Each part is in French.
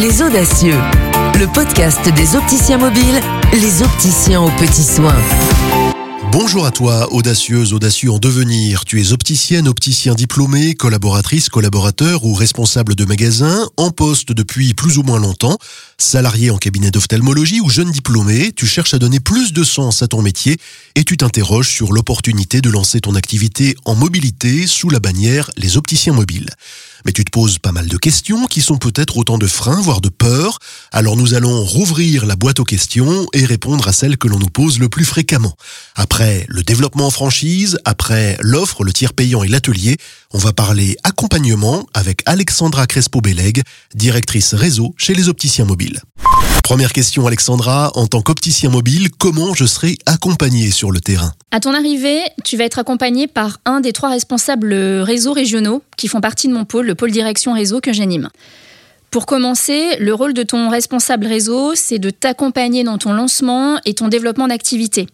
Les Audacieux, le podcast des opticiens mobiles, les opticiens aux petits soins. Bonjour à toi, audacieuse, audacieux en devenir. Tu es opticienne, opticien diplômé, collaboratrice, collaborateur ou responsable de magasin, en poste depuis plus ou moins longtemps, salarié en cabinet d'ophtalmologie ou jeune diplômé, tu cherches à donner plus de sens à ton métier et tu t'interroges sur l'opportunité de lancer ton activité en mobilité sous la bannière les opticiens mobiles. Mais tu te poses pas mal de questions qui sont peut-être autant de freins, voire de peurs. Alors nous allons rouvrir la boîte aux questions et répondre à celles que l'on nous pose le plus fréquemment. Après le développement en franchise, après l'offre, le tiers payant et l'atelier, on va parler accompagnement avec Alexandra Crespo-Bélègue, directrice réseau chez les opticiens mobiles. Première question Alexandra, en tant qu'opticien mobile, comment je serai accompagné sur le terrain? À ton arrivée, tu vas être accompagné par un des trois responsables réseaux régionaux qui font partie de mon pôle, le pôle direction réseau que j'anime. Pour commencer, le rôle de ton responsable réseau, c'est de t'accompagner dans ton lancement et ton développement d'activité.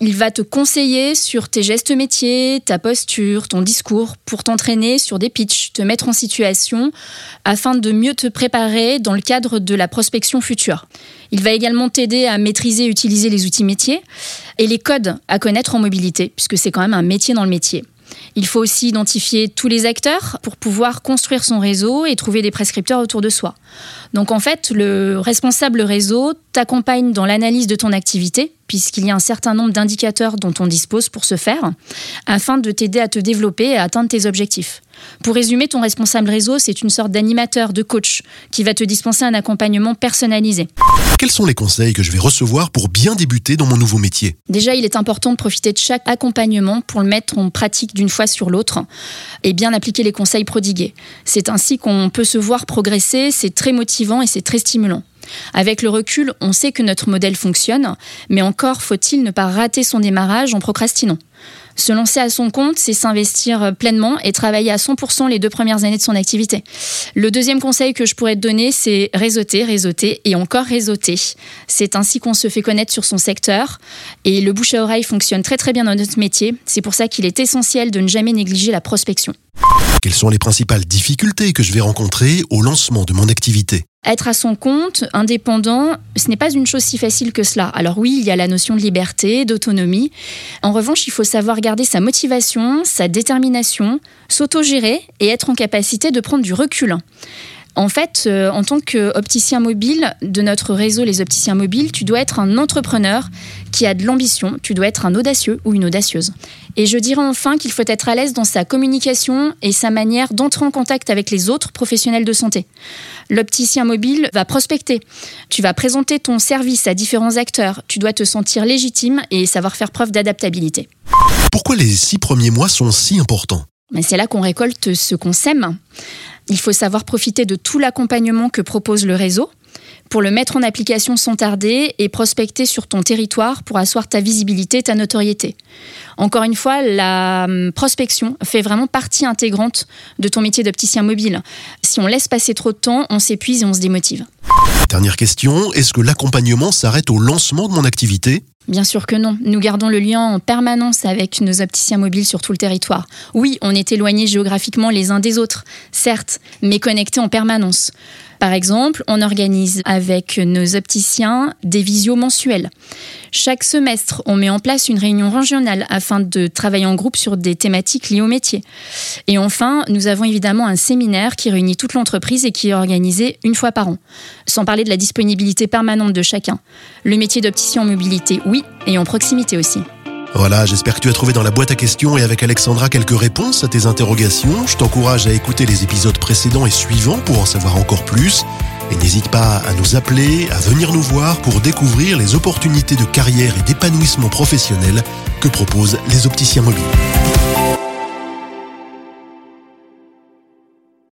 Il va te conseiller sur tes gestes métiers, ta posture, ton discours, pour t'entraîner sur des pitchs, te mettre en situation afin de mieux te préparer dans le cadre de la prospection future. Il va également t'aider à maîtriser et utiliser les outils métiers et les codes à connaître en mobilité, puisque c'est quand même un métier dans le métier. Il faut aussi identifier tous les acteurs pour pouvoir construire son réseau et trouver des prescripteurs autour de soi. Donc en fait, le responsable réseau t'accompagne dans l'analyse de ton activité, puisqu'il y a un certain nombre d'indicateurs dont on dispose pour ce faire, afin de t'aider à te développer et à atteindre tes objectifs. Pour résumer, ton responsable réseau, c'est une sorte d'animateur, de coach, qui va te dispenser un accompagnement personnalisé. Quels sont les conseils que je vais recevoir pour bien débuter dans mon nouveau métier? Déjà, il est important de profiter de chaque accompagnement pour le mettre en pratique d'une fois sur l'autre et bien appliquer les conseils prodigués. C'est ainsi qu'on peut se voir progresser, c'est très motivant et c'est très stimulant. Avec le recul, on sait que notre modèle fonctionne, mais encore faut-il ne pas rater son démarrage en procrastinant. Se lancer à son compte, c'est s'investir pleinement et travailler à 100% les deux premières années de son activité. Le deuxième conseil que je pourrais te donner, c'est réseauter, réseauter et encore réseauter. C'est ainsi qu'on se fait connaître sur son secteur et le bouche à oreille fonctionne très très bien dans notre métier. C'est pour ça qu'il est essentiel de ne jamais négliger la prospection. Quelles sont les principales difficultés que je vais rencontrer au lancement de mon activité? Être à son compte, indépendant, ce n'est pas une chose si facile que cela. Alors oui, il y a la notion de liberté, d'autonomie. En revanche, il faut savoir garder sa motivation, sa détermination, s'autogérer et être en capacité de prendre du recul. En fait, euh, en tant qu'opticien mobile de notre réseau Les Opticiens Mobiles, tu dois être un entrepreneur qui a de l'ambition, tu dois être un audacieux ou une audacieuse. Et je dirais enfin qu'il faut être à l'aise dans sa communication et sa manière d'entrer en contact avec les autres professionnels de santé. L'opticien mobile va prospecter, tu vas présenter ton service à différents acteurs, tu dois te sentir légitime et savoir faire preuve d'adaptabilité. Pourquoi les six premiers mois sont si importants? Mais C'est là qu'on récolte ce qu'on sème. Il faut savoir profiter de tout l'accompagnement que propose le réseau pour le mettre en application sans tarder et prospecter sur ton territoire pour asseoir ta visibilité, ta notoriété. Encore une fois, la hum, prospection fait vraiment partie intégrante de ton métier d'opticien mobile. Si on laisse passer trop de temps, on s'épuise et on se démotive. Dernière question, est-ce que l'accompagnement s'arrête au lancement de mon activité? Bien sûr que non. Nous gardons le lien en permanence avec nos opticiens mobiles sur tout le territoire. Oui, on est éloignés géographiquement les uns des autres, certes, mais connectés en permanence. Par exemple, on organise avec nos opticiens des visios mensuels. Chaque semestre, on met en place une réunion régionale afin de travailler en groupe sur des thématiques liées au métier. Et enfin, nous avons évidemment un séminaire qui réunit toute l'entreprise et qui est organisé une fois par an. Sans parler de la disponibilité permanente de chacun. Le métier d'opticien en mobilité, oui, et en proximité aussi. Voilà, j'espère que tu as trouvé dans la boîte à questions et avec Alexandra quelques réponses à tes interrogations. Je t'encourage à écouter les épisodes précédents et suivants pour en savoir encore plus. Et n'hésite pas à nous appeler, à venir nous voir pour découvrir les opportunités de carrière et d'épanouissement professionnel que proposent les opticiens mobiles.